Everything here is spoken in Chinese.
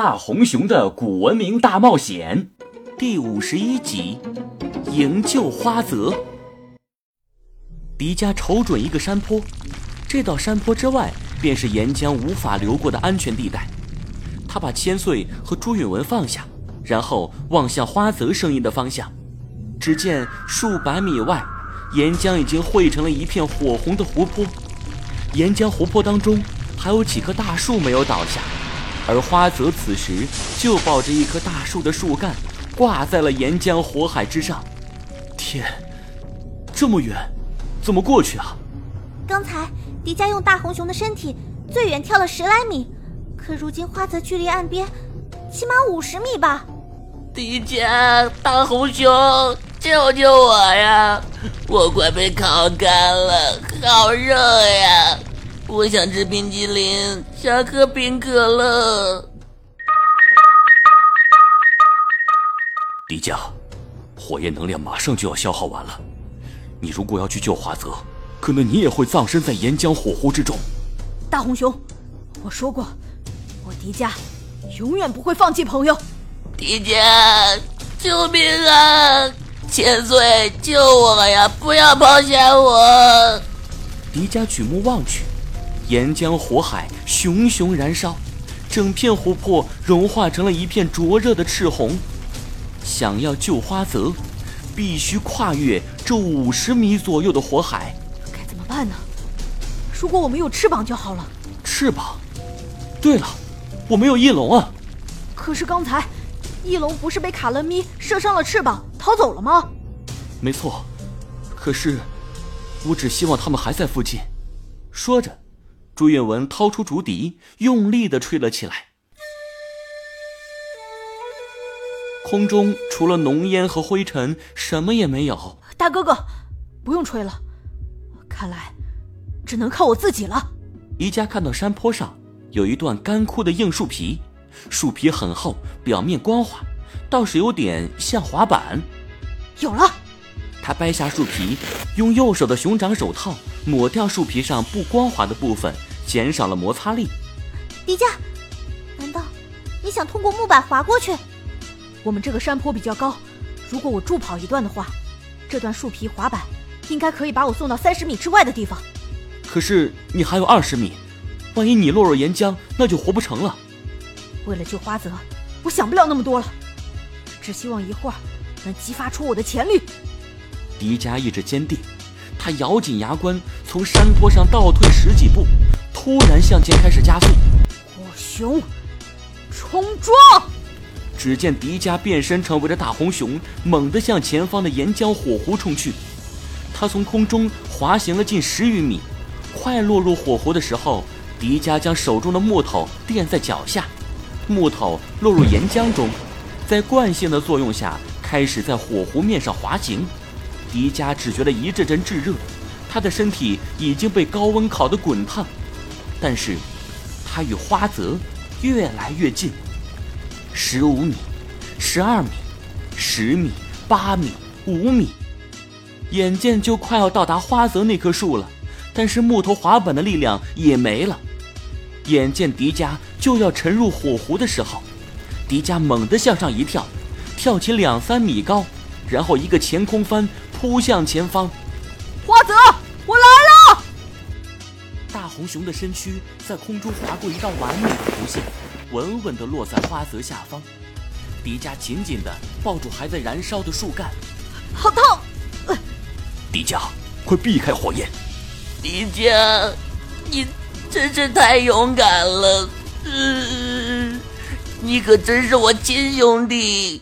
大红熊的古文明大冒险第五十一集：营救花泽。迪迦瞅准一个山坡，这道山坡之外便是岩浆无法流过的安全地带。他把千岁和朱允文放下，然后望向花泽声音的方向。只见数百米外，岩浆已经汇成了一片火红的湖泊。岩浆湖泊当中还有几棵大树没有倒下。而花泽此时就抱着一棵大树的树干，挂在了岩浆火海之上。天，这么远，怎么过去啊？刚才迪迦用大红熊的身体最远跳了十来米，可如今花泽距离岸边起码五十米吧？迪迦，大红熊，救救我呀！我快被烤干了，好热呀！我想吃冰激凌，想喝冰可乐。迪迦，火焰能量马上就要消耗完了，你如果要去救华泽，可能你也会葬身在岩浆火湖之中。大红熊，我说过，我迪迦永远不会放弃朋友。迪迦，救命啊！千岁，救我呀！不要抛下我！迪迦举目望去。岩浆火海熊熊燃烧，整片湖泊融化成了一片灼热的赤红。想要救花泽，必须跨越这五十米左右的火海。该怎么办呢？如果我们有翅膀就好了。翅膀？对了，我没有翼龙啊。可是刚才，翼龙不是被卡勒咪射伤了翅膀逃走了吗？没错。可是，我只希望他们还在附近。说着。朱允文掏出竹笛，用力的吹了起来。空中除了浓烟和灰尘，什么也没有。大哥哥，不用吹了，看来只能靠我自己了。宜家看到山坡上有一段干枯的硬树皮，树皮很厚，表面光滑，倒是有点像滑板。有了。他掰下树皮，用右手的熊掌手套抹掉树皮上不光滑的部分。减少了摩擦力。迪迦，难道你想通过木板滑过去？我们这个山坡比较高，如果我助跑一段的话，这段树皮滑板应该可以把我送到三十米之外的地方。可是你还有二十米，万一你落入岩浆，那就活不成了。为了救花泽，我想不了那么多了，只希望一会儿能激发出我的潜力。迪迦意志坚定，他咬紧牙关，从山坡上倒退十几步。突然向前开始加速，火熊冲撞！只见迪迦变身成为了大红熊，猛地向前方的岩浆火湖冲去。他从空中滑行了近十余米，快落入火湖的时候，迪迦将手中的木头垫在脚下，木头落入岩浆中，在惯性的作用下，开始在火湖面上滑行。迪迦只觉得一阵阵炙热，他的身体已经被高温烤得滚烫。但是，他与花泽越来越近，十五米，十二米，十米，八米，五米，眼见就快要到达花泽那棵树了，但是木头滑板的力量也没了。眼见迪迦就要沉入火湖的时候，迪迦猛地向上一跳，跳起两三米高，然后一个前空翻扑向前方。花泽，红熊的身躯在空中划过一道完美的弧线，稳稳地落在花泽下方。迪迦紧紧地抱住还在燃烧的树干，好痛！迪迦，快避开火焰！迪迦，你真是太勇敢了！嗯，你可真是我亲兄弟。